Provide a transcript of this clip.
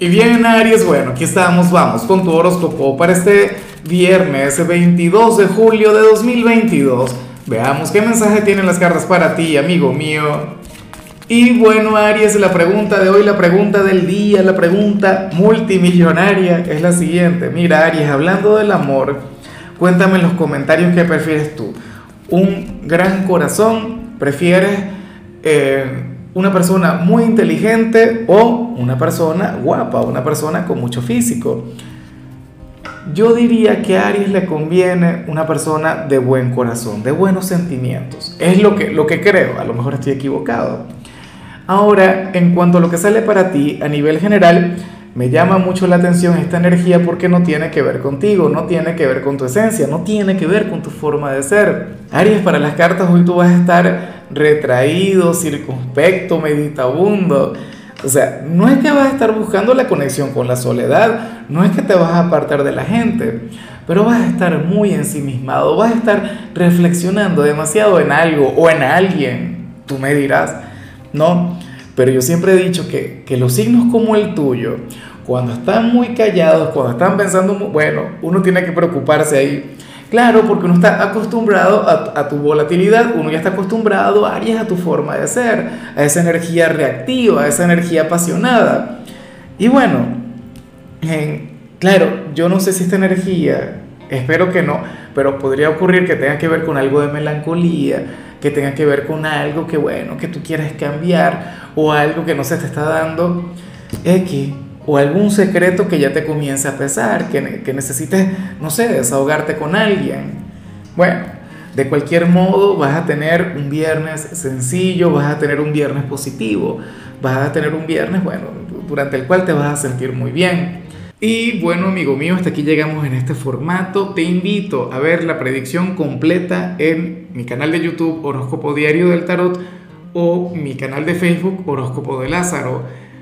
Y bien, Aries, bueno, aquí estamos, vamos con tu horóscopo para este viernes 22 de julio de 2022. Veamos qué mensaje tienen las cartas para ti, amigo mío. Y bueno, Aries, la pregunta de hoy, la pregunta del día, la pregunta multimillonaria es la siguiente. Mira, Aries, hablando del amor, cuéntame en los comentarios qué prefieres tú. ¿Un gran corazón? ¿Prefieres... Eh, una persona muy inteligente o una persona guapa, una persona con mucho físico. Yo diría que Aries le conviene una persona de buen corazón, de buenos sentimientos. Es lo que, lo que creo, a lo mejor estoy equivocado. Ahora, en cuanto a lo que sale para ti a nivel general, me llama mucho la atención esta energía porque no tiene que ver contigo, no tiene que ver con tu esencia, no tiene que ver con tu forma de ser. Aries, para las cartas hoy tú vas a estar retraído, circunspecto, meditabundo. O sea, no es que vas a estar buscando la conexión con la soledad, no es que te vas a apartar de la gente, pero vas a estar muy ensimismado, vas a estar reflexionando demasiado en algo o en alguien. Tú me dirás, ¿no? Pero yo siempre he dicho que, que los signos como el tuyo, cuando están muy callados, cuando están pensando, bueno, uno tiene que preocuparse ahí. Claro, porque uno está acostumbrado a, tu volatilidad, uno ya está acostumbrado, Aries, a tu forma de ser, a esa energía reactiva, a esa energía apasionada. Y bueno, claro, yo no sé si esta energía, espero que no, pero podría ocurrir que tenga que ver con algo de melancolía, que tenga que ver con algo que, bueno, que tú quieres cambiar o algo que no se te está dando X o algún secreto que ya te comience a pesar, que, que necesites, no sé, desahogarte con alguien. Bueno, de cualquier modo vas a tener un viernes sencillo, vas a tener un viernes positivo, vas a tener un viernes, bueno, durante el cual te vas a sentir muy bien. Y bueno, amigo mío, hasta aquí llegamos en este formato. Te invito a ver la predicción completa en mi canal de YouTube Horóscopo Diario del Tarot o mi canal de Facebook Horóscopo de Lázaro.